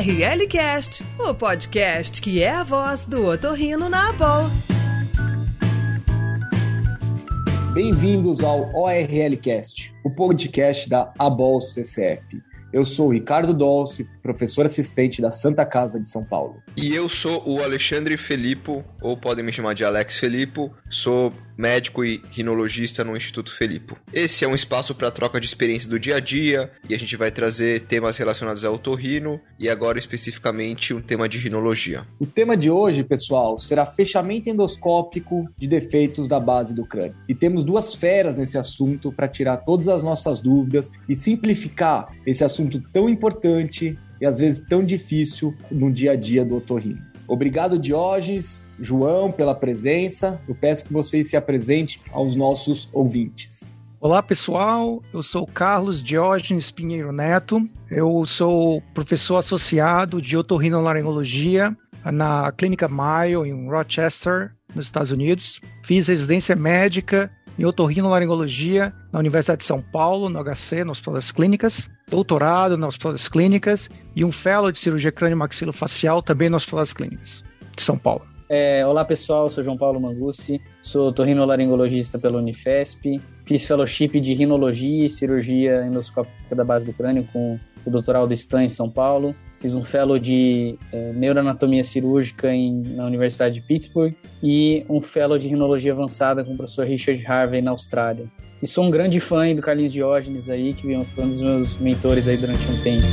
ORLcast, o podcast que é a voz do otorrino na Abol. Bem-vindos ao ORLcast, o podcast da Abol CCF. Eu sou o Ricardo Dolce, professor assistente da Santa Casa de São Paulo. E eu sou o Alexandre Felipe, ou podem me chamar de Alex Felipe, sou médico e rinologista no Instituto Felipe. Esse é um espaço para troca de experiência do dia a dia e a gente vai trazer temas relacionados ao otorrino e agora especificamente um tema de rinologia. O tema de hoje, pessoal, será fechamento endoscópico de defeitos da base do crânio. E temos duas feras nesse assunto para tirar todas as nossas dúvidas e simplificar esse assunto tão importante e às vezes tão difícil no dia a dia do otorrino. Obrigado, Diógenes, João, pela presença. Eu peço que vocês se apresentem aos nossos ouvintes. Olá pessoal, eu sou Carlos Diógenes Pinheiro Neto, eu sou professor associado de otorrinolaringologia na Clínica Mayo em Rochester, nos Estados Unidos. Fiz residência médica em otorrinolaringologia na Universidade de São Paulo, no HC, no Hospital das Clínicas, doutorado no Hospital das Clínicas e um fellow de cirurgia crânio-maxilofacial também no Hospital das Clínicas de São Paulo. É, olá pessoal, sou João Paulo Mangucci, sou torrinolaringologista pela Unifesp, fiz fellowship de rinologia e cirurgia endoscópica da base do crânio com o Dr. Aldo Stan em São Paulo, fiz um fellow de é, neuroanatomia cirúrgica em, na Universidade de Pittsburgh e um fellow de rinologia avançada com o professor Richard Harvey na Austrália. E sou um grande fã do Carlinhos Diógenes aí, que foi um dos meus mentores aí durante um tempo.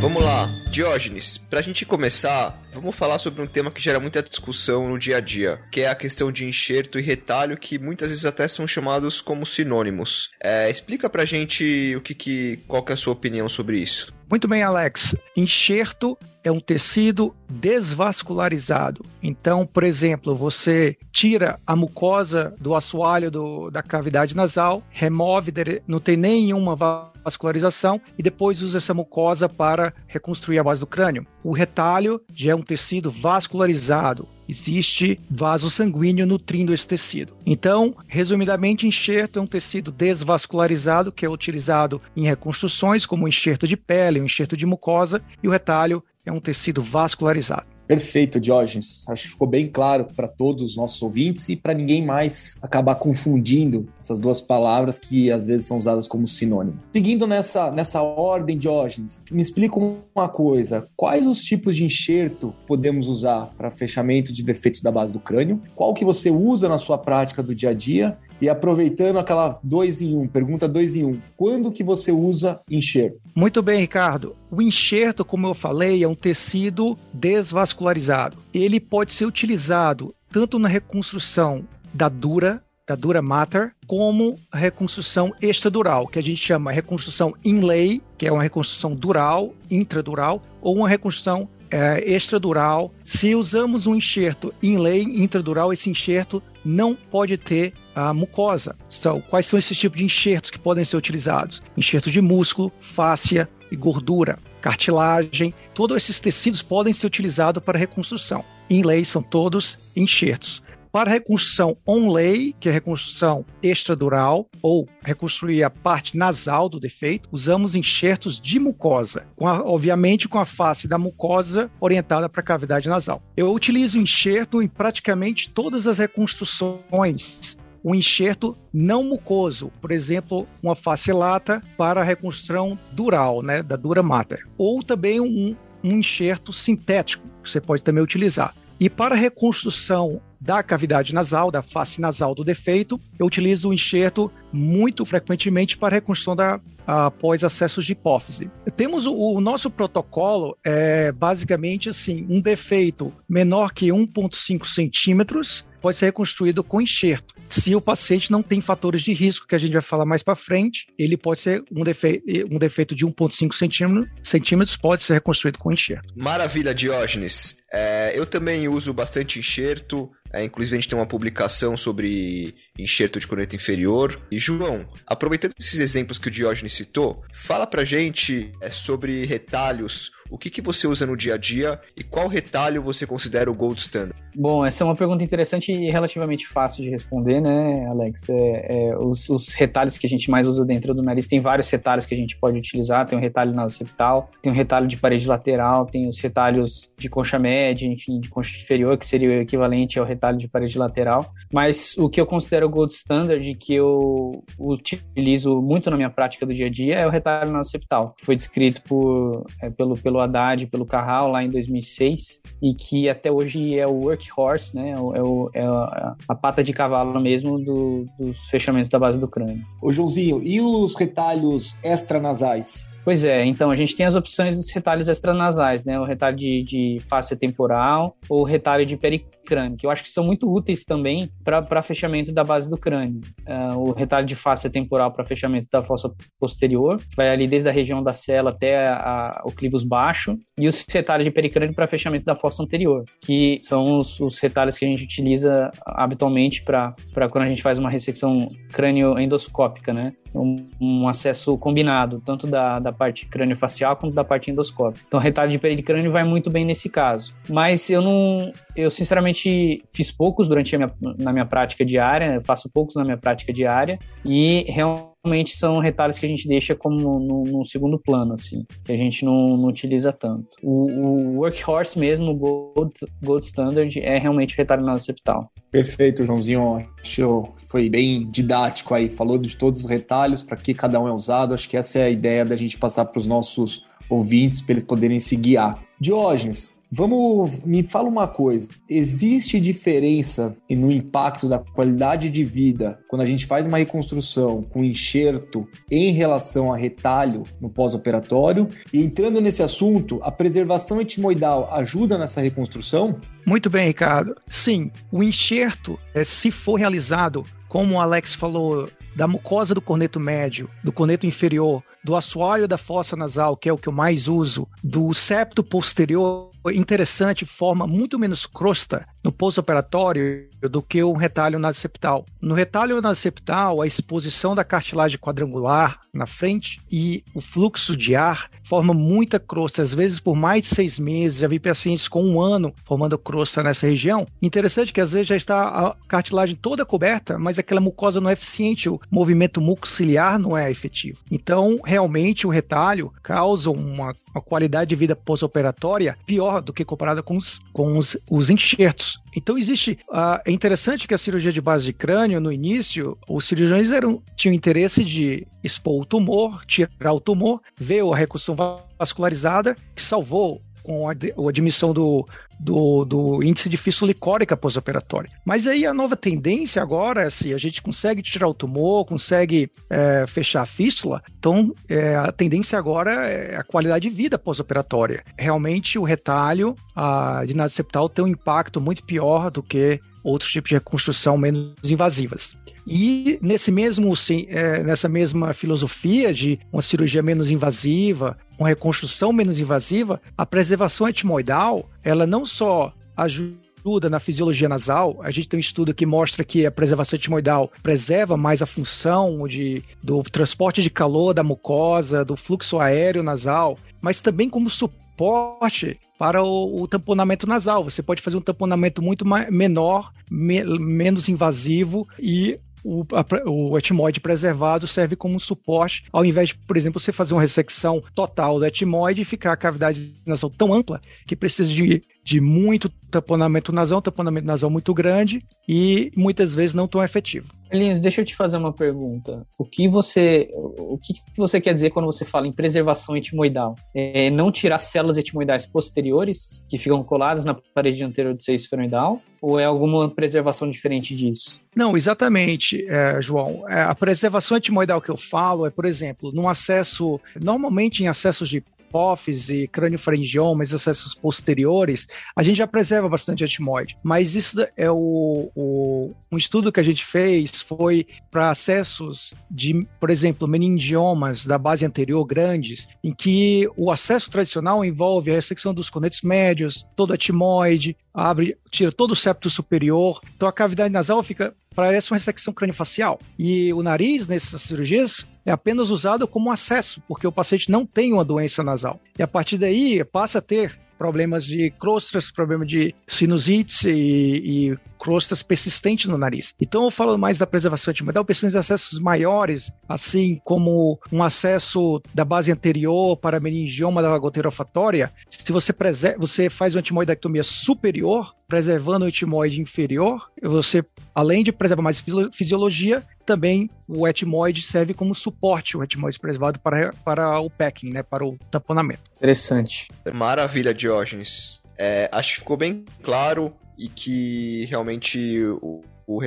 Vamos lá, Diógenes, pra gente começar, vamos falar sobre um tema que gera muita discussão no dia a dia, que é a questão de enxerto e retalho, que muitas vezes até são chamados como sinônimos. É, explica pra gente o que, que qual que é a sua opinião sobre isso. Muito bem, Alex. Enxerto é um tecido desvascularizado. Então, por exemplo, você tira a mucosa do assoalho do, da cavidade nasal, remove, não tem nenhuma vascularização e depois usa essa mucosa para reconstruir a base do crânio. O retalho já é um tecido vascularizado, existe vaso sanguíneo nutrindo esse tecido. Então, resumidamente, enxerto é um tecido desvascularizado que é utilizado em reconstruções, como enxerto de pele, enxerto de mucosa, e o retalho é um tecido vascularizado. Perfeito, Diógenes. Acho que ficou bem claro para todos os nossos ouvintes e para ninguém mais acabar confundindo essas duas palavras que às vezes são usadas como sinônimo. Seguindo nessa, nessa ordem, Diógenes, me explica uma coisa: quais os tipos de enxerto podemos usar para fechamento de defeitos da base do crânio? Qual que você usa na sua prática do dia a dia? E aproveitando aquela dois em um, pergunta dois em um, quando que você usa enxerto? Muito bem, Ricardo. O enxerto, como eu falei, é um tecido desvascularizado. Ele pode ser utilizado tanto na reconstrução da dura, da dura mater, como reconstrução extradural, que a gente chama reconstrução inlay, que é uma reconstrução dural, intradural, ou uma reconstrução é, extradural. Se usamos um enxerto inlay intradural, esse enxerto não pode ter a mucosa. Então, quais são esses tipos de enxertos que podem ser utilizados? Enxerto de músculo, fáscia e gordura, cartilagem. Todos esses tecidos podem ser utilizados para reconstrução. Inlay são todos enxertos. Para reconstrução on-lay, que é reconstrução extradural, ou reconstruir a parte nasal do defeito, usamos enxertos de mucosa, com a, obviamente com a face da mucosa orientada para a cavidade nasal. Eu utilizo enxerto em praticamente todas as reconstruções um enxerto não mucoso, por exemplo, uma face lata para a reconstrução dural, né, da dura mater, ou também um, um enxerto sintético, que você pode também utilizar. E para a reconstrução da cavidade nasal, da face nasal do defeito, eu utilizo o enxerto muito frequentemente para reconstrução da após acessos de hipófise. Temos o, o, nosso protocolo é basicamente assim, um defeito menor que 1.5 centímetros pode ser reconstruído com enxerto. Se o paciente não tem fatores de risco, que a gente vai falar mais para frente, ele pode ser um, defe um defeito de 1,5 centímetros, centímetros, pode ser reconstruído com enxerto. Maravilha, Diógenes. É, eu também uso bastante enxerto. É, inclusive, a gente tem uma publicação sobre enxerto de corneta inferior. E, João, aproveitando esses exemplos que o Diógenes citou, fala pra gente é, sobre retalhos. O que, que você usa no dia a dia e qual retalho você considera o gold standard? Bom, essa é uma pergunta interessante e relativamente fácil de responder, né, Alex? É, é, os, os, retalhos que a gente mais usa dentro do nariz, tem vários retalhos que a gente pode utilizar, tem o retalho nasoceptal, tem o retalho de parede lateral, tem os retalhos de concha média, enfim, de concha inferior, que seria o equivalente ao retalho de parede lateral. Mas o que eu considero gold standard, que eu utilizo muito na minha prática do dia a dia, é o retalho nasoceptal, que foi descrito por, é, pelo, pelo Haddad, pelo Carral, lá em 2006, e que até hoje é o workhorse, né? É, o, é a, a, pata de cavalo mesmo do, dos fechamentos da base do crânio. Ô Joãozinho, e os retalhos extranasais? Pois é, então a gente tem as opções dos retalhos extranasais, né? O retalho de, de face temporal ou o retalho de pericrânio, que eu acho que são muito úteis também para fechamento da base do crânio. Uh, o retalho de face temporal para fechamento da fossa posterior, que vai ali desde a região da cela até a, o clivus baixo, e os retalhos de pericrânio para fechamento da fossa anterior, que são os, os retalhos que a gente utiliza habitualmente para quando a gente faz uma ressecção crânio endoscópica, né? Um, um, acesso combinado, tanto da, da parte crânio-facial quanto da parte endoscópica. Então, retalho de pericrânio vai muito bem nesse caso. Mas eu não. Eu, sinceramente, fiz poucos durante a minha, na minha prática diária, faço poucos na minha prática diária, e realmente são retalhos que a gente deixa como no, no segundo plano, assim, que a gente não, não utiliza tanto. O, o, workhorse mesmo, o gold, gold standard, é realmente o retalho nasoceptal. Perfeito, Joãozinho. Acho foi bem didático aí. Falou de todos os retalhos, para que cada um é usado. Acho que essa é a ideia da gente passar para os nossos ouvintes, para eles poderem se guiar. Diógenes, Vamos, me fala uma coisa: existe diferença no impacto da qualidade de vida quando a gente faz uma reconstrução com enxerto em relação a retalho no pós-operatório? E entrando nesse assunto, a preservação etimoidal ajuda nessa reconstrução? Muito bem, Ricardo. Sim, o enxerto, eh, se for realizado, como o Alex falou, da mucosa do corneto médio, do corneto inferior, do assoalho da fossa nasal, que é o que eu mais uso, do septo posterior, interessante, forma muito menos crosta no pós-operatório do que o retalho nasoceptal. No retalho nasoceptal, a exposição da cartilagem quadrangular na frente e o fluxo de ar forma muita crosta, às vezes por mais de seis meses. Já vi pacientes com um ano formando crosta nessa região. Interessante que às vezes já está a cartilagem toda coberta, mas aquela mucosa não é eficiente, movimento mucociliar não é efetivo. Então, realmente, o retalho causa uma, uma qualidade de vida pós-operatória pior do que comparada com os, com os, os enxertos. Então, existe. Uh, é interessante que a cirurgia de base de crânio, no início, os cirurgiões eram, tinham interesse de expor o tumor, tirar o tumor, ver a reconstrução vascularizada, que salvou com a, a admissão do, do, do índice de fístula licórica pós-operatória. Mas aí a nova tendência agora é se a gente consegue tirar o tumor, consegue é, fechar a fístula, então é, a tendência agora é a qualidade de vida pós-operatória. Realmente o retalho a, de nada septal tem um impacto muito pior do que outros tipos de reconstrução menos invasivas. E nesse mesmo, é, nessa mesma filosofia de uma cirurgia menos invasiva, uma reconstrução menos invasiva, a preservação etimoidal, ela não só ajuda na fisiologia nasal. A gente tem um estudo que mostra que a preservação etimoidal preserva mais a função de, do transporte de calor da mucosa, do fluxo aéreo nasal, mas também como suporte para o, o tamponamento nasal. Você pode fazer um tamponamento muito menor, me, menos invasivo e o, a, o etimoide preservado serve como suporte, ao invés de, por exemplo, você fazer uma ressecção total do etimoide e ficar a cavidade nasal tão ampla que precisa de, de muito tamponamento nasal, tamponamento nasal muito grande e muitas vezes não tão efetivo. Lins, deixa eu te fazer uma pergunta. O que você, o que você quer dizer quando você fala em preservação etimoidal? É não tirar células etimoidais posteriores que ficam coladas na parede anterior do seio esfenoidal? Ou é alguma preservação diferente disso? Não, exatamente, é, João. É, a preservação etimoidal que eu falo é, por exemplo, num acesso, normalmente em acessos de hipófise, crânio-faringiomas, acessos posteriores, a gente já preserva bastante etimoide. Mas isso é o, o um estudo que a gente fez foi para acessos de, por exemplo, meningiomas da base anterior grandes, em que o acesso tradicional envolve a ressecção dos conetos médios, todo etimoide, abre, tira todo o septo superior, então a cavidade nasal fica parece uma ressecção craniofacial. E o nariz, nessas cirurgias, é apenas usado como acesso, porque o paciente não tem uma doença nasal. E a partir daí passa a ter problemas de crostas, problema de sinusites e, e crostas persistentes no nariz. Então, eu falo mais da preservação antimodal, pensando em acessos maiores, assim como um acesso da base anterior para meningioma da goteira olfatória. Se você, você faz uma etimoidectomia superior, preservando o etimoide inferior, você, além de preservar mais fisiologia, também o etimoide serve como suporte, o etimoide preservado para, para o packing, né, para o tamponamento. Interessante. Maravilha, Diógenes. É, acho que ficou bem claro e que realmente o, o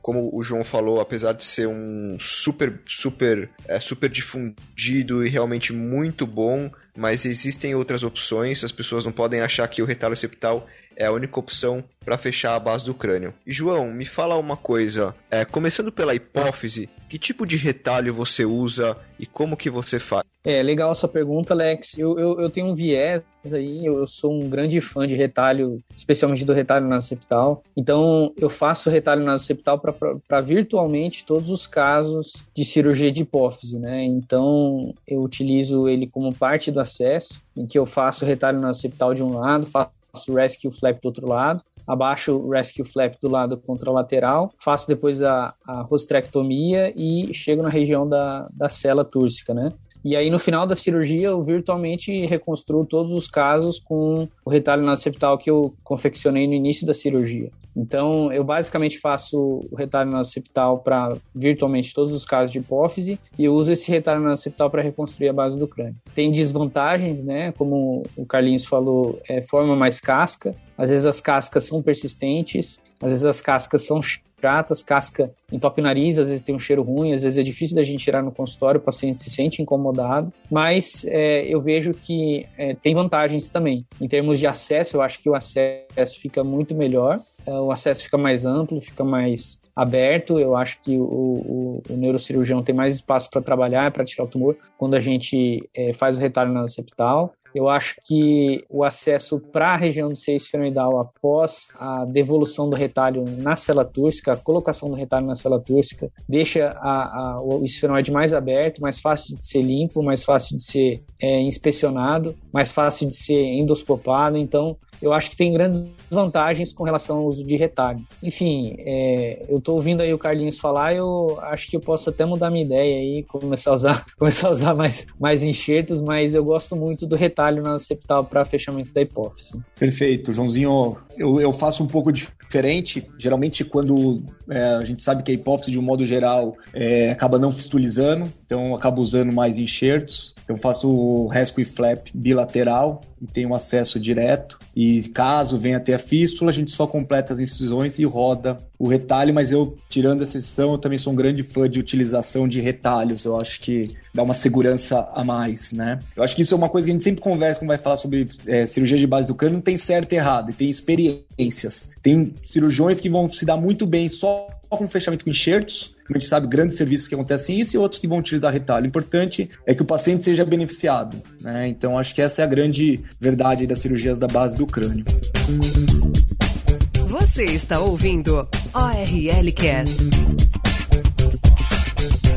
como o João falou, apesar de ser um super, super, é, super difundido e realmente muito bom, mas existem outras opções. As pessoas não podem achar que o retalho septal é a única opção para fechar a base do crânio. E João, me fala uma coisa. É, começando pela hipófise, que tipo de retalho você usa e como que você faz? É, legal a sua pergunta, Alex. Eu, eu, eu tenho um viés aí, eu, eu, sou um grande fã de retalho, especialmente do retalho nasoceptal. Então, eu faço retalho nasoceptal para virtualmente todos os casos de cirurgia de hipófise, né? Então, eu utilizo ele como parte do acesso, em que eu faço retalho nasoceptal de um lado, faço faço rescue flap do outro lado, abaixo o rescue flap do lado contralateral, faço depois a, a rostrectomia e chego na região da, da cela túrcica, né? E aí, no final da cirurgia, eu virtualmente reconstruo todos os casos com o retalho nasoceptal que eu confeccionei no início da cirurgia. Então, eu basicamente faço o retalho nasoceptal para virtualmente todos os casos de hipófise e eu uso esse retalho nasoceptal para reconstruir a base do crânio. Tem desvantagens, né? Como o Carlinhos falou, é forma mais casca. Às vezes as cascas são persistentes, às vezes as cascas são chatas, casca entope o nariz, às vezes tem um cheiro ruim, às vezes é difícil da gente tirar no consultório, o paciente se sente incomodado, mas é, eu vejo que é, tem vantagens também. Em termos de acesso, eu acho que o acesso fica muito melhor, o acesso fica mais amplo, fica mais aberto. Eu acho que o, o, o neurocirurgião tem mais espaço para trabalhar, para tirar o tumor, quando a gente é, faz o retalho nasoceptal. Eu acho que o acesso para a região do seio esfenoidal após a devolução do retalho na célula túrcica, a colocação do retalho na célula túrcica, deixa a, a, o esfenoide mais aberto, mais fácil de ser limpo, mais fácil de ser é, inspecionado, mais fácil de ser endoscopado. Então, eu acho que tem grandes vantagens com relação ao uso de retalho. Enfim, é, eu estou ouvindo aí o Carlinhos falar, eu acho que eu posso até mudar minha ideia aí, começar a usar, começar a usar mais, mais enxertos, mas eu gosto muito do retalho na septal para fechamento da hipófise. Perfeito, Joãozinho. Eu, eu faço um pouco diferente. Geralmente, quando é, a gente sabe que a hipófise, de um modo geral, é, acaba não fistulizando, então acabo usando mais enxertos. Eu faço o rescue flap bilateral e tenho acesso direto. E caso venha a ter a fístula, a gente só completa as incisões e roda o retalho, mas eu, tirando essa exceção, eu também sou um grande fã de utilização de retalhos. Eu acho que dá uma segurança a mais, né? Eu acho que isso é uma coisa que a gente sempre conversa quando vai falar sobre é, cirurgia de base do crânio, não tem certo e errado, e tem experiências. Tem cirurgiões que vão se dar muito bem só com fechamento com enxertos, a gente sabe grandes serviços que acontecem isso e outros que vão utilizar retalho. O importante é que o paciente seja beneficiado, né? Então acho que essa é a grande verdade das cirurgias da base do crânio. Você está ouvindo ORL Cast.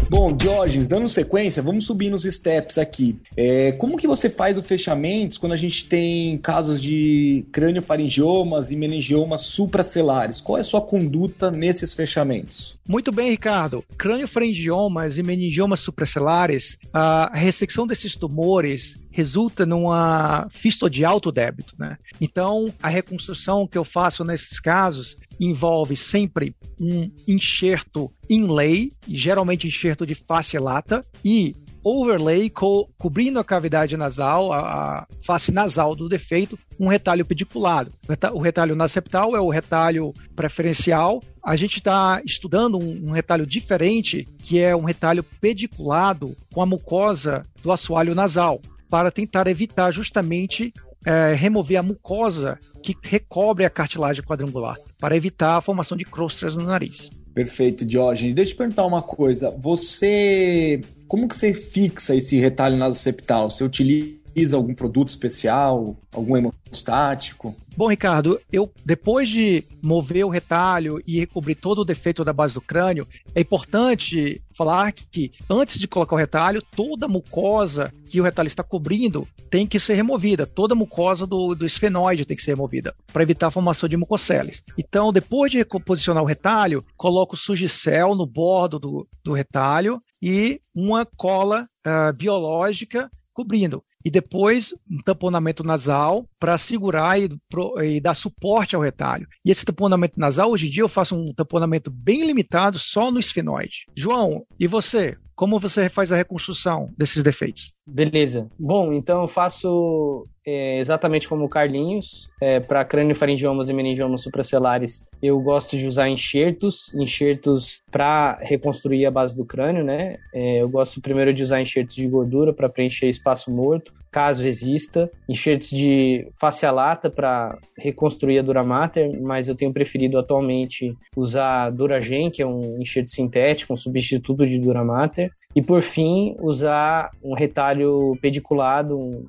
Bom, Diógenes, dando sequência, vamos subir nos steps aqui. É, como que você faz o fechamento quando a gente tem casos de crâniofaringiomas e meningiomas supracelares? Qual é a sua conduta nesses fechamentos? Muito bem, Ricardo. Crâniofaringiomas e meningiomas supracelares, a ressecção desses tumores resulta numa fístula de alto débito, né? Então, a reconstrução que eu faço nesses casos envolve sempre um enxerto inlay, geralmente enxerto de face lata, e overlay co cobrindo a cavidade nasal, a, a, face nasal do defeito, um retalho pediculado. O retalho nasceptal é o retalho preferencial. A gente está estudando um, um, retalho diferente, que é um retalho pediculado com a mucosa do assoalho nasal, para tentar evitar justamente é, remover a mucosa que recobre a cartilagem quadrangular, para evitar a formação de crostras no nariz. Perfeito, Diógenes. Deixa eu te perguntar uma coisa. Você. Como que você fixa esse retalho nasoceptal? Você utiliza algum produto especial, algum hemostático? Bom, Ricardo, eu depois de mover o retalho e recobrir todo o defeito da base do crânio, é importante falar que antes de colocar o retalho, toda a mucosa que o retalho está cobrindo tem que ser removida. Toda a mucosa do, do esfenoide tem que ser removida para evitar a formação de mucoceles. Então, depois de reposicionar o retalho, coloco sugicel no bordo do, do retalho e uma cola uh, biológica cobrindo e depois um tamponamento nasal para segurar e, pro, e, dar suporte ao retalho. E esse tamponamento nasal, hoje em dia, eu faço um tamponamento bem limitado só no esfenoide. João, e você? Como você faz a reconstrução desses defeitos? Beleza. Bom, então eu faço é, exatamente como o Carlinhos. É, para crâniofaringiomas e meningiomas supracelares, eu gosto de usar enxertos, enxertos para reconstruir a base do crânio, né? É, eu gosto primeiro de usar enxertos de gordura para preencher espaço morto caso exista, enxertos de face lata para reconstruir a Duramater, mas eu tenho preferido atualmente usar Duragen, que é um enxerto sintético, um substituto de Duramater, e por fim, usar um retalho pediculado, um,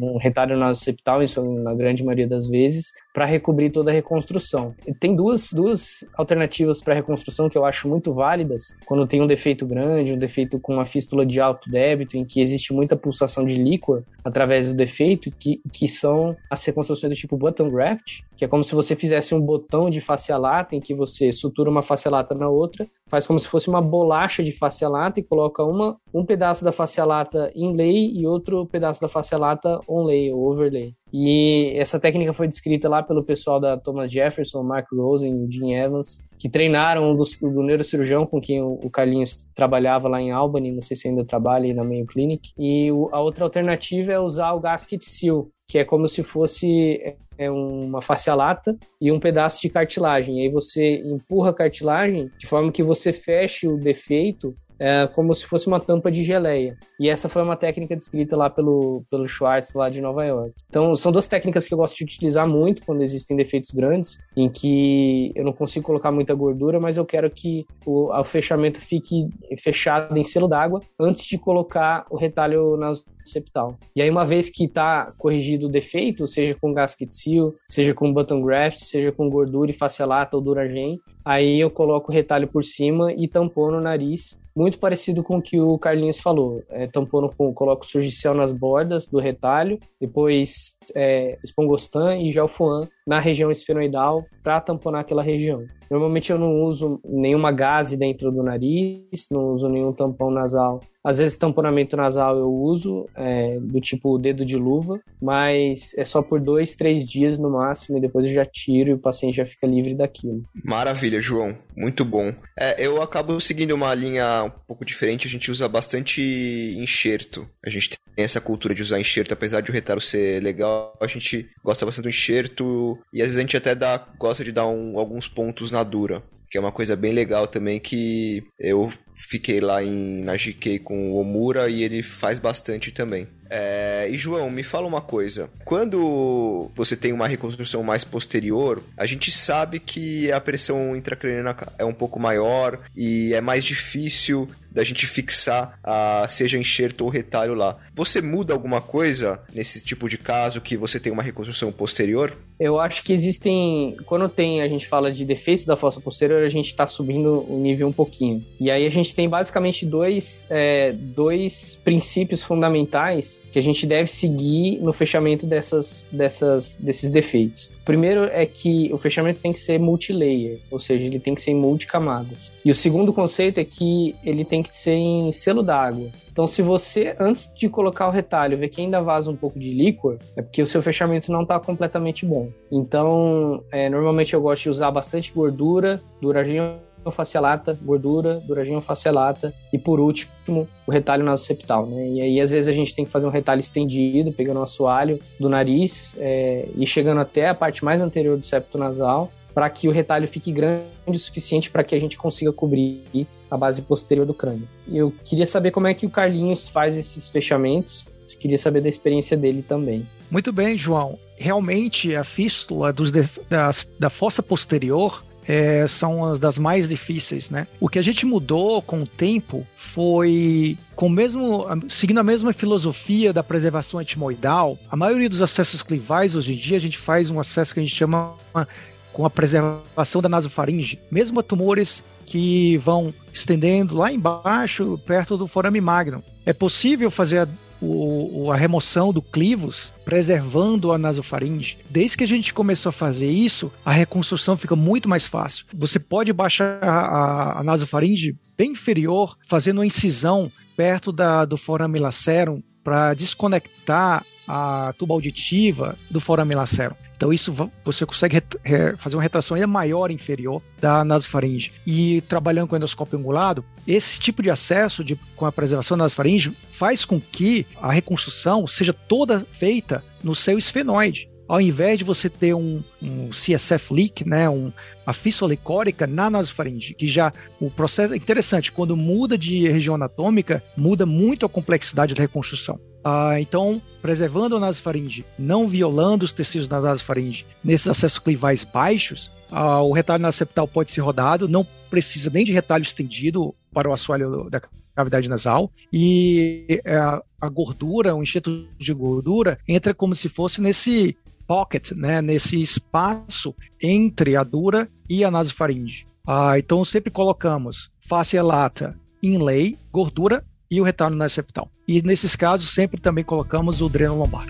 um retalho nasoceptal, isso na grande maioria das vezes, para recobrir toda a reconstrução. E tem duas, duas alternativas para reconstrução que eu acho muito válidas. Quando tem um defeito grande, um defeito com uma fístula de alto débito, em que existe muita pulsação de líquor através do defeito, que, que são as reconstruções do tipo button graft, que é como se você fizesse um botão de face lata em que você sutura uma face lata na outra, faz como se fosse uma bolacha de face lata e coloca uma, um pedaço da face lata inlay e outro pedaço da face lata onlay ou overlay. E essa técnica foi descrita lá pelo pessoal da Thomas Jefferson, Mark Rosen e Jim Evans, que treinaram um dos, do neurocirurgião com quem o, Carlinhos trabalhava lá em Albany, não sei se ainda trabalha aí na Mayo Clinic. E o, a outra alternativa é usar o gasket seal, que é como se fosse é uma face lata e um pedaço de cartilagem. E aí você empurra a cartilagem de forma que você feche o defeito é, como se fosse uma tampa de geleia. E essa foi uma técnica descrita lá pelo, pelo Schwartz, lá de Nova York. Então, são duas técnicas que eu gosto de utilizar muito quando existem defeitos grandes, em que eu não consigo colocar muita gordura, mas eu quero que o, o fechamento fique fechado em selo d'água antes de colocar o retalho nas septal. E aí, uma vez que está corrigido o defeito, seja com gasket seal, seja com button graft, seja com gordura e facialata ou duragen, aí eu coloco o retalho por cima e tampono o nariz muito parecido com o que o Carlinhos falou. É, tampono com, coloco surgicel nas bordas do retalho, depois é, espongostan e gelfuan na região esfenoidal para tamponar aquela região. Normalmente eu não uso nenhuma gase dentro do nariz, não uso nenhum tampão nasal. Às vezes tamponamento nasal eu uso, é, do tipo dedo de luva, mas é só por dois, três dias no máximo e depois eu já tiro e o paciente já fica livre daquilo. Maravilha, João. Muito bom. É, eu acabo seguindo uma linha um pouco diferente, a gente usa bastante enxerto. A gente tem essa cultura de usar enxerto, apesar de o retalho ser legal, a gente gosta bastante do enxerto e às vezes a gente até dá, gosta de dar um, alguns pontos na dura que é uma coisa bem legal também que eu fiquei lá em, na GK com o Omura e ele faz bastante também. É, e João, me fala uma coisa. Quando você tem uma reconstrução mais posterior, a gente sabe que a pressão intracraniana é um pouco maior e é mais difícil da gente fixar a, seja enxerto ou retalho lá. Você muda alguma coisa nesse tipo de caso que você tem uma reconstrução posterior? Eu acho que existem. Quando tem, a gente fala de defeitos da fossa posterior, a gente está subindo o nível um pouquinho. E aí a gente tem basicamente dois, é, dois princípios fundamentais que a gente deve seguir no fechamento dessas, dessas, desses defeitos. Primeiro é que o fechamento tem que ser multilayer, ou seja, ele tem que ser em multicamadas. E o segundo conceito é que ele tem que ser em selo d'água. Então, se você, antes de colocar o retalho, vê que ainda vaza um pouco de líquor, é porque o seu fechamento não está completamente bom. Então, é, normalmente eu gosto de usar bastante gordura, duraginho facialata, gordura, duraginho facialata e por último o retalho nasoseptal, né? E aí às vezes a gente tem que fazer um retalho estendido, pegando o assoalho do nariz é, e chegando até a parte mais anterior do septo nasal para que o retalho fique grande o suficiente para que a gente consiga cobrir a base posterior do crânio. Eu queria saber como é que o Carlinhos faz esses fechamentos, queria saber da experiência dele também. Muito bem, João. Realmente a fístula dos da, da fossa posterior é, são as das mais difíceis, né? O que a gente mudou com o tempo foi com mesmo seguindo a mesma filosofia da preservação etimoidal. A maioria dos acessos clivais hoje em dia a gente faz um acesso que a gente chama com a preservação da nasofaringe, mesmo a tumores que vão estendendo lá embaixo, perto do forame magnum. É possível fazer a, o, a remoção do clivos, preservando a nasofaringe. Desde que a gente começou a fazer isso, a reconstrução fica muito mais fácil. Você pode baixar a, a nasofaringe bem inferior, fazendo uma incisão perto da, do forame lacerum para desconectar a tuba auditiva do forame lacerum. Então isso você consegue fazer uma retração ainda maior inferior da nasofaringe. E trabalhando com endoscópio angulado, esse tipo de acesso de, com a preservação da nasofaringe faz com que a reconstrução seja toda feita no seu esfenoide ao invés de você ter um, um CSF leak, né, um, a fístula licórica na nasofaringe, que já o processo é interessante, quando muda de região anatômica, muda muito a complexidade da reconstrução. Ah, então, preservando a nasofaringe, não violando os tecidos da nasofaringe, nesses acessos clivais baixos, ah, o retalho nasceptal pode ser rodado, não precisa nem de retalho estendido para o assoalho da cavidade nasal e é, a, a gordura, o enxerto de gordura entra como se fosse nesse pocket, né, nesse espaço entre a dura e a nasofaringe. Ah, então sempre colocamos face lata, inlay, gordura e o retorno na septal. E nesses casos sempre também colocamos o dreno lombar.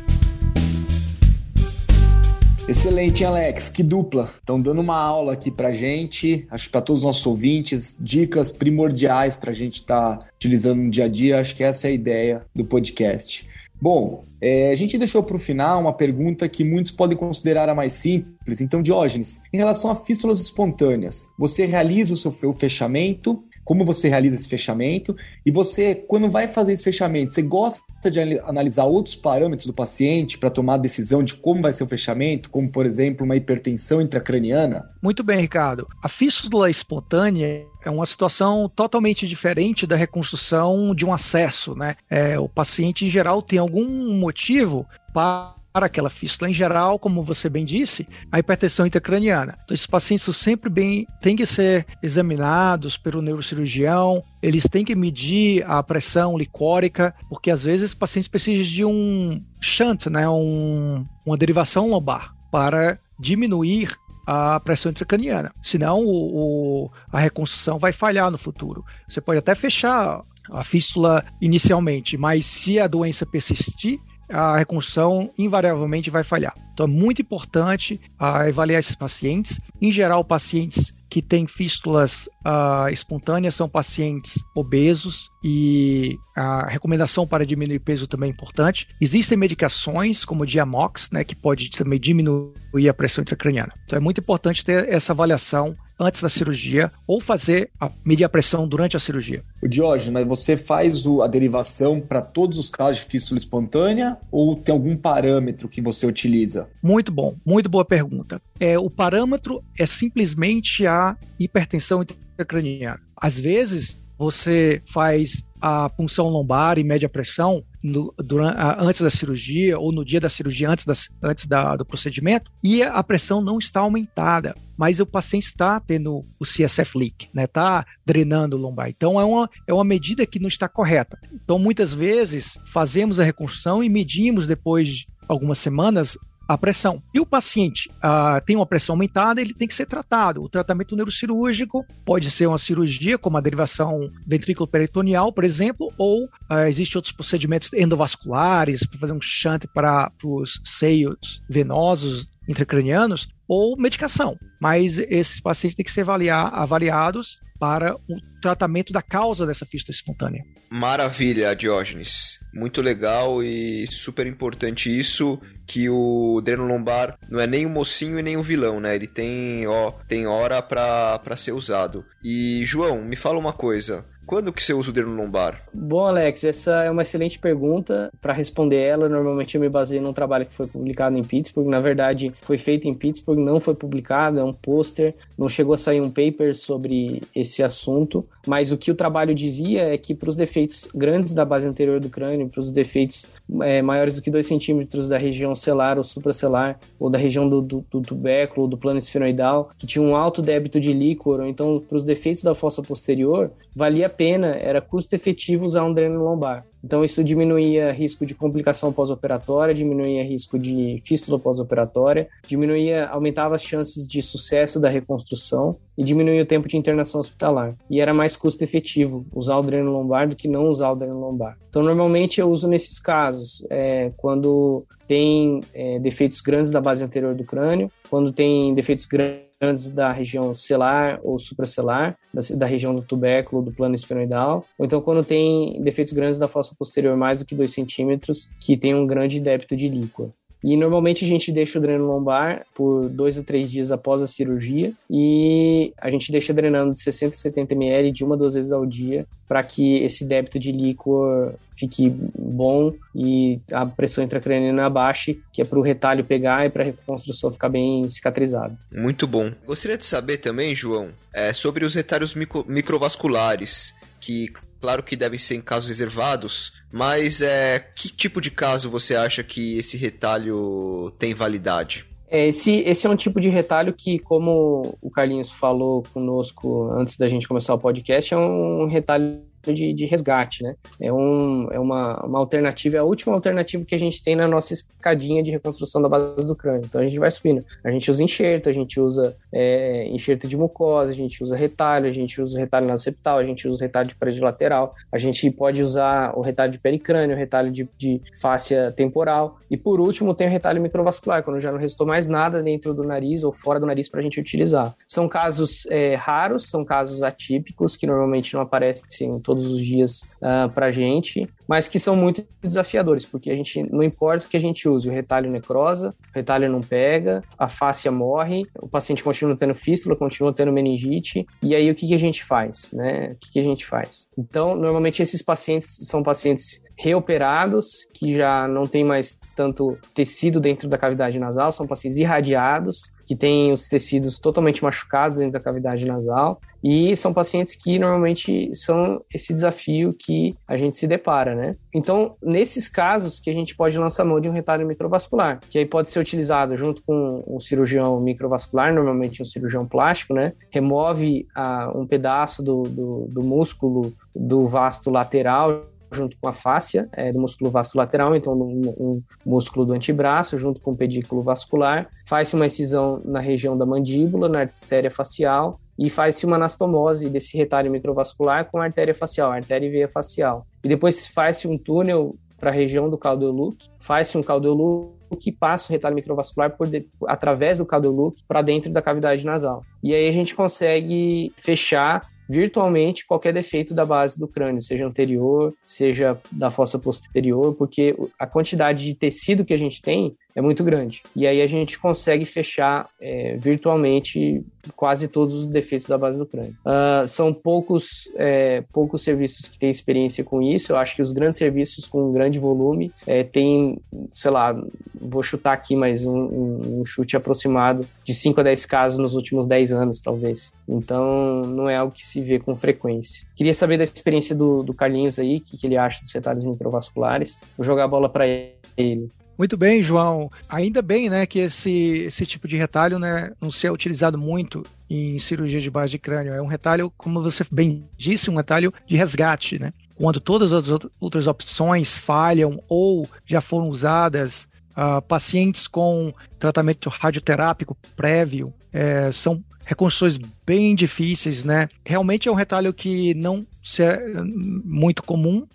Excelente, Alex, que dupla. Estão dando uma aula aqui pra gente, acho para todos os nossos ouvintes, dicas primordiais para a gente estar tá utilizando no dia a dia. Acho que essa é a ideia do podcast. Bom, é, a gente deixou para o final uma pergunta que muitos podem considerar a mais simples. Então, Diógenes, em relação a fístulas espontâneas, você realiza o seu fechamento como você realiza esse fechamento e você, quando vai fazer esse fechamento, você gosta de analisar outros parâmetros do paciente para tomar a decisão de como vai ser o fechamento, como por exemplo uma hipertensão intracraniana? Muito bem, Ricardo. A fístula espontânea é uma situação totalmente diferente da reconstrução de um acesso, né? É, o paciente em geral tem algum motivo para para aquela fístula em geral, como você bem disse, a hipertensão intracraniana. Então, esses pacientes sempre bem têm que ser examinados pelo neurocirurgião, eles têm que medir a pressão licórica, porque às vezes os pacientes precisam de um shunt, né, um, uma derivação lombar para diminuir a pressão intracraniana. Senão o, o, a reconstrução vai falhar no futuro. Você pode até fechar a fístula inicialmente, mas se a doença persistir, a reconstrução invariavelmente vai falhar. Então é muito importante uh, avaliar esses pacientes. Em geral, pacientes que têm fístulas uh, espontâneas são pacientes obesos e a recomendação para diminuir peso também é importante. Existem medicações como o Diamox, né, que pode também diminuir a pressão intracraniana. Então é muito importante ter essa avaliação antes da cirurgia ou fazer a medir a pressão durante a cirurgia. O Diógenes, mas você faz o, a derivação para todos os casos de fístula espontânea ou tem algum parâmetro que você utiliza? Muito bom, muito boa pergunta. É, o parâmetro é simplesmente a hipertensão intracraniana. Às vezes, você faz a punção lombar e média pressão no, durante, antes da cirurgia ou no dia da cirurgia, antes, das, antes da, do procedimento, e a pressão não está aumentada, mas o paciente está tendo o CSF leak, né? Está drenando o lombar. Então é uma, é uma medida que não está correta. Então muitas vezes fazemos a reconstrução e medimos depois de algumas semanas a pressão. E o paciente ah, tem uma pressão aumentada, ele tem que ser tratado. O tratamento neurocirúrgico pode ser uma cirurgia, como a derivação ventrículo-peritoneal, por exemplo, ou ah, existem outros procedimentos endovasculares, para fazer um shunt para os seios venosos intracranianos, ou medicação. Mas esses pacientes têm que ser avaliar, avaliados para o tratamento da causa dessa fístula espontânea. Maravilha, Diógenes. Muito legal e super importante isso, que o dreno lombar não é nem o mocinho e nem o vilão, né? Ele tem, ó, tem hora para ser usado. E, João, me fala uma coisa. Quando que você usa o dreno lombar? Bom, Alex, essa é uma excelente pergunta. Para responder ela, normalmente eu me baseio num trabalho que foi publicado em Pittsburgh. Na verdade, foi feito em Pittsburgh, não foi publicado, é um pôster, não chegou a sair um paper sobre esse assunto. Mas o que o trabalho dizia é que para os defeitos grandes da base anterior do crânio, para os defeitos é, maiores do que 2 centímetros da região celar ou supracelar, ou da região do, do, do tubéculo, do plano esfenoidal, que tinha um alto débito de líquor, ou então para os defeitos da fossa posterior, valia pena, era custo efetivo usar um dreno lombar. Então, isso diminuía risco de complicação pós-operatória, diminuía risco de fístula pós-operatória, diminuía, aumentava as chances de sucesso da reconstrução e diminuía o tempo de internação hospitalar. E era mais custo efetivo usar o dreno lombar do que não usar o dreno lombar. Então, normalmente eu uso nesses casos, é, quando tem é, defeitos grandes da base anterior do crânio, quando tem defeitos grandes grandes da região celar ou supracelar, da, da região do tubéculo, do plano esfenoidal, ou então quando tem defeitos grandes da fossa posterior mais do que 2 centímetros, que tem um grande débito de líquor. E normalmente a gente deixa o dreno lombar por dois a três dias após a cirurgia e a gente deixa drenando de 60 a 70 ml de uma a duas vezes ao dia para que esse débito de líquor fique bom e a pressão intracraniana baixe, que é para o retalho pegar e para a reconstrução ficar bem cicatrizado. Muito bom. Gostaria de saber também, João, é, sobre os retalhos micro microvasculares, que claro que devem ser em casos reservados, mas é, que tipo de caso você acha que esse retalho tem validade? É, esse, esse é um tipo de retalho que, como o Carlinhos falou conosco antes da gente começar o podcast, é um retalho de, de resgate, né? É, um, é uma, uma alternativa, é a última alternativa que a gente tem na nossa escadinha de reconstrução da base do crânio. Então a gente vai subindo. A gente usa enxerto, a gente usa é, enxerto de mucosa, a gente usa retalho, a gente usa retalho na septal, a gente usa retalho de parede lateral, a gente pode usar o retalho de pericrânio, o retalho de, de fáscia temporal. E por último, tem o retalho microvascular, quando já não restou mais nada dentro do nariz ou fora do nariz para a gente utilizar. São casos é, raros, são casos atípicos que normalmente não aparecem todos os dias uh, ah, para gente, mas que são muito desafiadores, porque a gente não importa o que a gente use, o retalho necrosa, o retalho não pega, a fáscia morre, o paciente continua tendo fístula, continua tendo meningite, e aí o que, que a gente faz, né? O que, que a gente faz? Então, normalmente esses pacientes são pacientes reoperados, que já não tem mais tanto tecido dentro da cavidade nasal, são pacientes irradiados, que têm os tecidos totalmente machucados dentro da cavidade nasal e são pacientes que normalmente são esse desafio que a gente se depara, né? Então, nesses casos que a gente pode lançar mão de um retalho microvascular, que aí pode ser utilizado junto com um cirurgião microvascular, normalmente um cirurgião plástico, né? Remove ah, um pedaço do, do, do músculo do vasto lateral junto com a fáscia é, do músculo lateral, então um, um, músculo do antebraço, junto com o pedículo vascular. Faz-se uma incisão na região da mandíbula, na artéria facial, e faz-se uma anastomose desse retalho microvascular com a artéria facial, artéria e veia facial. E depois faz-se um túnel para a região do caudoluque, faz-se um caudoluque que passa o retalho microvascular por de, através do caudoluque para dentro da cavidade nasal. E aí a gente consegue fechar virtualmente qualquer defeito da base do crânio, seja anterior, seja da fossa posterior, porque a quantidade de tecido que a gente tem é muito grande. E aí a gente consegue fechar é, virtualmente quase todos os defeitos da base do crânio. Uh, são poucos, é, poucos serviços que têm experiência com isso. Eu acho que os grandes serviços com grande volume é, têm, sei lá, vou chutar aqui, mas um, um, um, chute aproximado de 5 a 10 casos nos últimos 10 anos, talvez. Então, não é algo que se vê com frequência. Queria saber da experiência do, do Carlinhos aí, o que, que ele acha dos retalhos microvasculares. Vou jogar a bola para ele. Muito bem, João. Ainda bem, né, que esse, esse tipo de retalho, né, não se é utilizado muito em cirurgia de base de crânio. É um retalho, como você bem disse, um retalho de resgate, né? Quando todas as outras opções falham ou já foram usadas, uh, pacientes com tratamento radioterápico prévio é, são reconstruções bem difíceis, né? Realmente é um retalho que não é muito comum,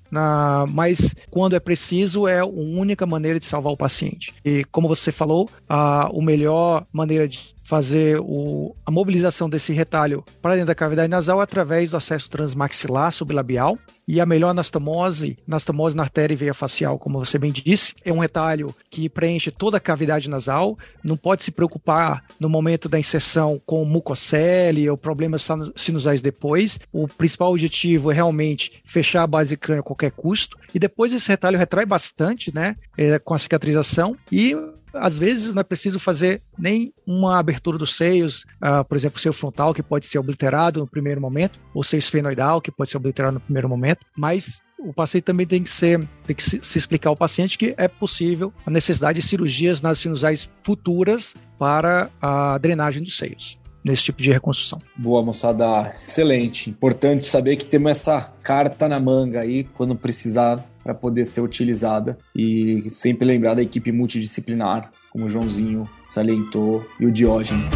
mas quando é preciso é a única maneira de salvar o paciente. E como você falou, a, a melhor maneira de fazer o, a mobilização desse retalho para dentro da cavidade nasal através do acesso transmaxilar sublabial. E a melhor anastomose, anastomose na artéria e veia facial, como você bem disse, é um retalho que preenche toda a cavidade nasal. Não pode se preocupar no momento da inserção com mucocele ou problemas sinusais depois. O principal objetivo é realmente fechar a base crânio a qualquer custo. E depois esse retalho retrai bastante, né, é, com a cicatrização. E às vezes não é preciso fazer nem uma abertura dos seios, uh, por exemplo, seio frontal, que pode ser obliterado no primeiro momento, ou seio esfenoidal, que pode ser obliterado no primeiro momento, mas o paciente também tem que ser, tem que se, se explicar ao paciente que é possível a necessidade de cirurgias nas sinusais futuras para a drenagem dos seios nesse tipo de reconstrução. Boa, moçada. Excelente. Importante saber que temos essa carta na manga aí quando precisar para poder ser utilizada e sempre lembrar da equipe multidisciplinar, como o Joãozinho salientou e o Diógenes.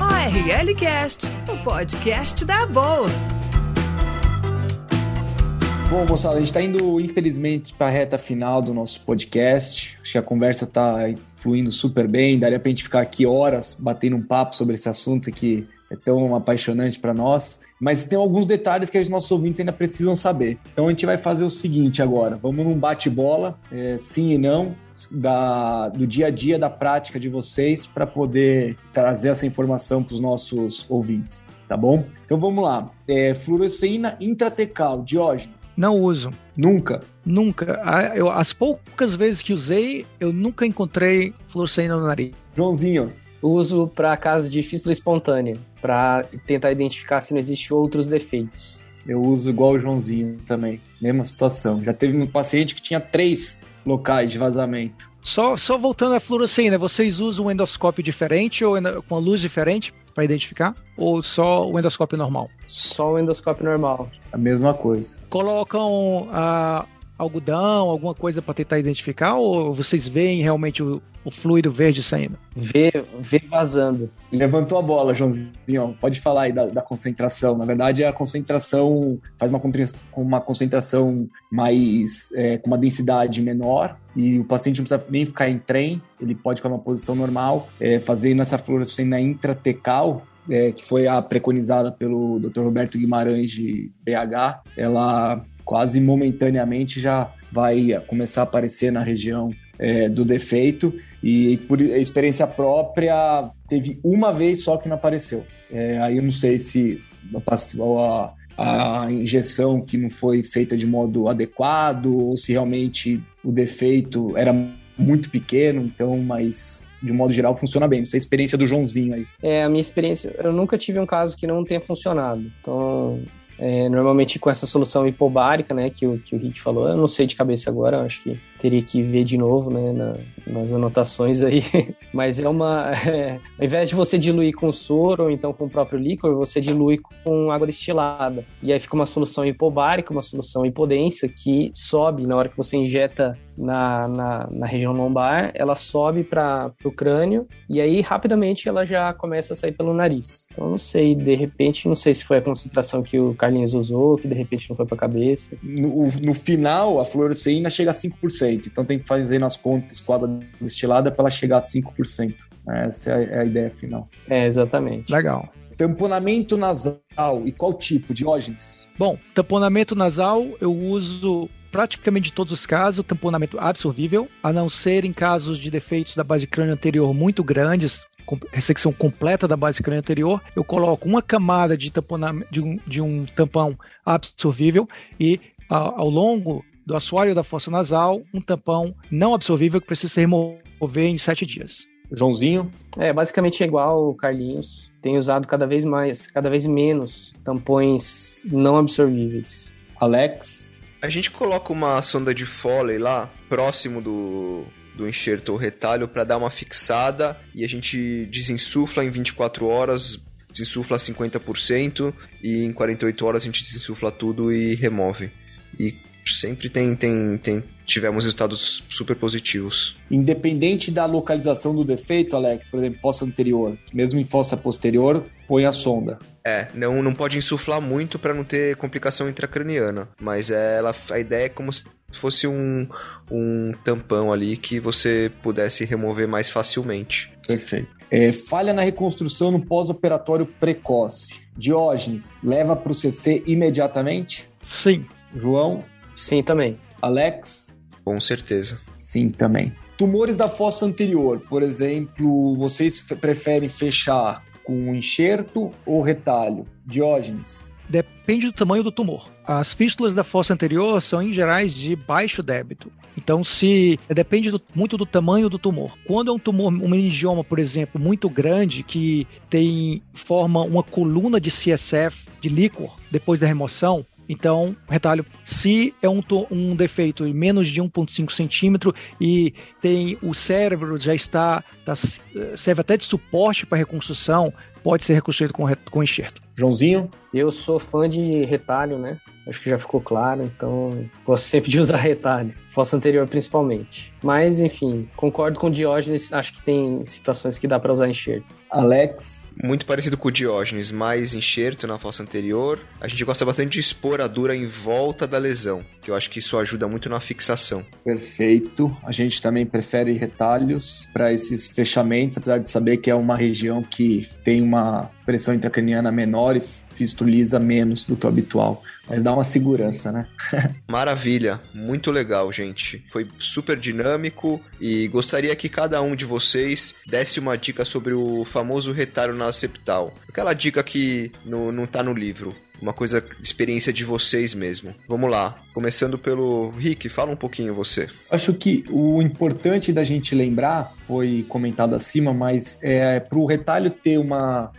ORL Cast, o podcast da Boa. Bom, moçada, a gente está indo, infelizmente, para a reta final do nosso podcast. Acho que a conversa está fluindo super bem. Daria para a gente ficar aqui horas batendo um papo sobre esse assunto que é tão apaixonante para nós. Mas tem alguns detalhes que os nossos ouvintes ainda precisam saber. Então a gente vai fazer o seguinte agora: vamos num bate-bola, é, sim e não, da, do dia a dia, da prática de vocês, para poder trazer essa informação para os nossos ouvintes, tá bom? Então vamos lá. É, fluoresceína intratecal, Diógenes. Não uso. Nunca? Nunca. Eu, as poucas vezes que usei, eu nunca encontrei fluoresceína no nariz. Joãozinho. Uso para casos de fístula espontânea, para tentar identificar se não existe outros defeitos. Eu uso igual o Joãozinho também, mesma situação. Já teve um paciente que tinha três locais de vazamento. Só, só voltando à fluorescência, vocês usam um endoscópio diferente ou com luz diferente para identificar? Ou só o endoscópio normal? Só o endoscópio normal. A mesma coisa. Colocam a, algodão, alguma coisa para tentar identificar? Ou vocês veem realmente o, o fluido verde saindo? Vê, vê vazando. Levantou a bola, Joãozinho. Pode falar aí da, da concentração. Na verdade, a concentração faz uma, uma concentração mais. É, com uma densidade menor. E o paciente não precisa nem ficar em trem, ele pode ficar numa posição normal, é, fazendo essa fluorescência intratecal, é, que foi a preconizada pelo Dr. Roberto Guimarães de BH, ela quase momentaneamente já vai começar a aparecer na região é, do defeito e por experiência própria teve uma vez só que não apareceu. É, aí eu não sei se a, a injeção que não foi feita de modo adequado ou se realmente o defeito era muito pequeno, então, mas de modo geral funciona bem. Essa é a experiência do Joãozinho aí. É, a minha experiência, eu nunca tive um caso que não tenha funcionado. Então, é, normalmente com essa solução hipobárica, né, que o, que o Rick falou, eu não sei de cabeça agora, acho que teria que ver de novo, né, na, nas anotações aí, mas é uma, é, ao invés de você diluir com soro ou então com o próprio líquor, você dilui com água destilada, e aí fica uma solução hipobárica, uma solução hipodensa que sobe na hora que você injeta na, na, na região lombar, ela sobe para o crânio e aí rapidamente ela já começa a sair pelo nariz. Então não sei, de repente, não sei se foi a concentração que o Carlinhos usou, que de repente não foi para a cabeça. No, no final, a fluoresceína chega a 5%, então tem que fazer nas contas com água destilada para ela chegar a 5%. Essa é a, é a ideia final. É, exatamente. Legal. Tamponamento nasal. E qual tipo? Diógenes? Bom, tamponamento nasal eu uso praticamente de todos os casos, o tamponamento absorvível, a não ser em casos de defeitos da base crânio anterior muito grandes, com ressecção completa da base crânio anterior, eu coloco uma camada de, tamponamento, de, um, de um tampão absorvível e ao longo do assoalho da fossa nasal, um tampão não absorvível que precisa se remover em sete dias. Joãozinho? É, basicamente é igual o Carlinhos. Tem usado cada vez mais, cada vez menos tampões não absorvíveis. Alex? A gente coloca uma sonda de Foley lá, próximo do, do enxerto ou retalho, para dar uma fixada e a gente desinsufla em 24 horas, desinsufla 50% e em 48 horas a gente desinsufla tudo e remove. E sempre tem, tem, tem tivemos resultados super positivos. Independente da localização do defeito, Alex, por exemplo, fossa anterior, mesmo em fossa posterior, põe a sonda. É, não, não pode insuflar muito para não ter complicação intracraniana, mas ela, a ideia é como se fosse um, um tampão ali que você pudesse remover mais facilmente. Perfeito. É, falha na reconstrução no pós-operatório precoce. Diógenes, leva para o CC imediatamente? Sim. João? Sim, também. Alex? Com certeza. Sim, também. Tumores da fossa anterior, por exemplo, vocês preferem fechar com enxerto ou retalho? Diógenes? Depende do tamanho do tumor. As fístulas da fossa anterior são, em gerais, de baixo débito. Então, se depende do, muito do tamanho do tumor. Quando é um tumor, um meningioma, por exemplo, muito grande, que tem forma uma coluna de CSF, de líquor, depois da remoção, então, retalho, se é um, um defeito em menos de 1,5 centímetro e tem o cérebro já está, tá, serve até de suporte para reconstrução, pode ser reconstruído com, com enxerto. Joãozinho? Eu sou fã de retalho, né? Acho que já ficou claro, então gosto sempre de usar retalho, fossa anterior principalmente. Mas, enfim, concordo com o Diógenes, acho que tem situações que dá para usar enxerto. Alex? Muito parecido com o Diógenes, mais enxerto na fossa anterior. A gente gosta bastante de expor a dura em volta da lesão, que eu acho que isso ajuda muito na fixação. Perfeito. A gente também prefere retalhos para esses fechamentos, apesar de saber que é uma região que tem uma pressão intracraniana menor e fistuliza menos do que o habitual. Mas dá uma segurança, né? Maravilha, muito legal, gente. Foi super dinâmico e gostaria que cada um de vocês desse uma dica sobre o famoso retalho na septal. Aquela dica que não tá no livro uma coisa, experiência de vocês mesmo. Vamos lá, começando pelo Rick, fala um pouquinho você. Acho que o importante da gente lembrar, foi comentado acima, mas é para o retalho ter uma.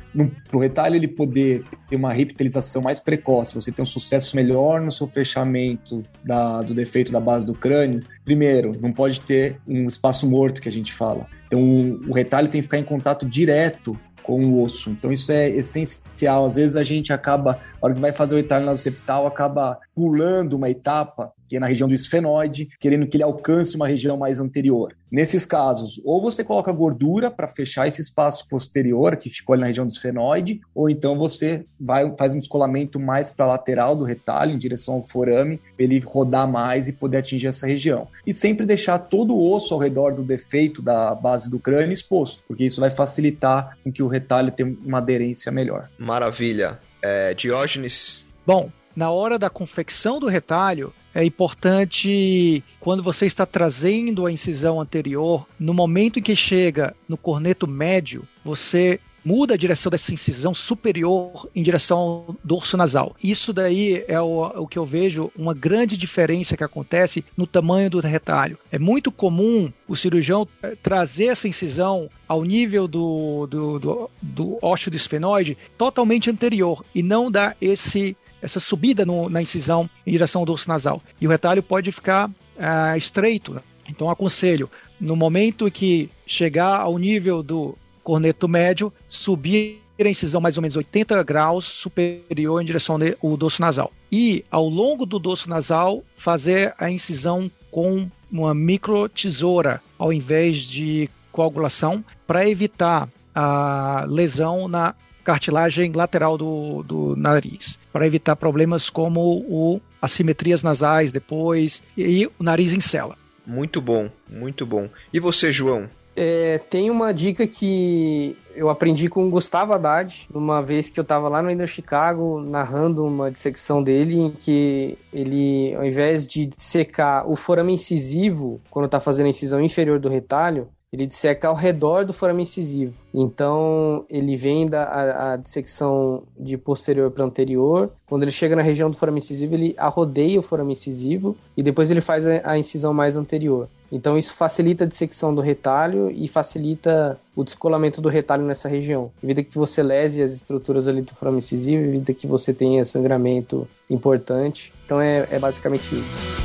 Para o retalho ele poder ter uma revitalização mais precoce, você ter um sucesso melhor no seu fechamento da, do defeito da base do crânio, primeiro, não pode ter um espaço morto que a gente fala. Então o retalho tem que ficar em contato direto com o osso. Então isso é essencial. Às vezes a gente acaba, na hora que vai fazer o retalho septal, acaba pulando uma etapa que é na região do esfenoide, querendo que ele alcance uma região mais anterior. Nesses casos, ou você coloca gordura para fechar esse espaço posterior que ficou ali na região do esfenoide, ou então você vai faz um descolamento mais para a lateral do retalho, em direção ao forame, para ele rodar mais e poder atingir essa região. E sempre deixar todo o osso ao redor do defeito da base do crânio exposto, porque isso vai facilitar com que o retalho tenha uma aderência melhor. Maravilha. É, Diógenes. Bom, na hora da confecção do retalho, é importante quando você está trazendo a incisão anterior, no momento em que chega no corneto médio, você muda a direção dessa incisão superior em direção ao dorso nasal. Isso daí é o, o, que eu vejo uma grande diferença que acontece no tamanho do retalho. É muito comum o cirurgião eh, trazer essa incisão ao nível do, do, do, do ósseo do esfenoide totalmente anterior e não dar esse essa subida no, na incisão em direção ao dorso nasal. E o retalho pode ficar uh, estreito. Né? Então, aconselho, no momento que chegar ao nível do corneto médio, subir a incisão mais ou menos 80 graus superior em direção ao dorso nasal. E, ao longo do dorso nasal, fazer a incisão com uma micro tesoura, ao invés de coagulação, para evitar a lesão na cartilagem lateral do, do nariz, para evitar problemas como o assimetrias nasais depois e, e o nariz em cela. Muito bom, muito bom. E você, João? É, tem uma dica que eu aprendi com o Gustavo Haddad, uma vez que eu estava lá no Indo Chicago, narrando uma dissecção dele, em que ele, ao invés de secar o forame incisivo, quando está fazendo a incisão inferior do retalho, ele disseca ao redor do forame incisivo. Então, ele vem da a, a dissecção de posterior para anterior. Quando ele chega na região do forame incisivo, ele arrodeia o forame incisivo e depois ele faz a, a incisão mais anterior. Então, isso facilita a dissecção do retalho e facilita o descolamento do retalho nessa região. Evita que você lese as estruturas ali do forame incisivo, evita que você tenha sangramento importante. Então, é, é basicamente isso.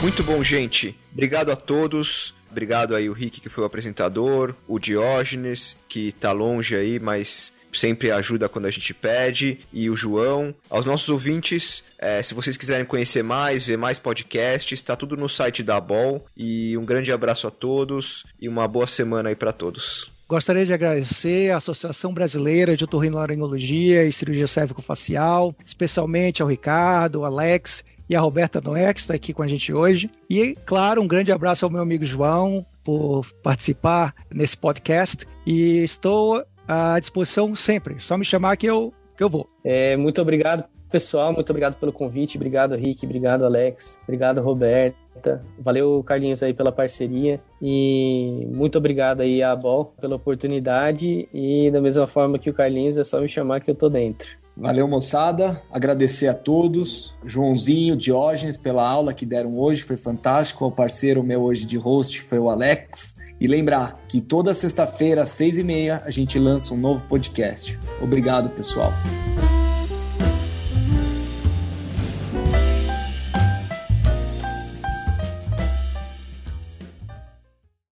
Muito bom, gente. Obrigado a todos. Obrigado aí o Rick, que foi o apresentador, o Diógenes, que tá longe aí, mas sempre ajuda quando a gente pede, e o João. Aos nossos ouvintes, é, se vocês quiserem conhecer mais, ver mais podcasts, está tudo no site da Bol. E um grande abraço a todos e uma boa semana aí para todos. Gostaria de agradecer à Associação Brasileira de Otorrinolaringologia e Cirurgia Cérvico-Facial, especialmente ao Ricardo, ao Alex e a Roberta Noé, que está aqui com a gente hoje. E, claro, um grande abraço ao meu amigo João por participar nesse podcast. E estou à disposição sempre. Só me chamar que eu, que eu vou. É, muito obrigado, pessoal. Muito obrigado pelo convite. Obrigado, Rick. Obrigado, Alex. Obrigado, Roberto. Valeu, Carlinhos, aí pela parceria e muito obrigado aí a Bol pela oportunidade e da mesma forma que o Carlinhos, é só me chamar que eu tô dentro. Valeu, moçada. Agradecer a todos. Joãozinho, Diógenes, pela aula que deram hoje, foi fantástico. O parceiro meu hoje de host foi o Alex. E lembrar que toda sexta-feira, às seis e meia, a gente lança um novo podcast. Obrigado, pessoal.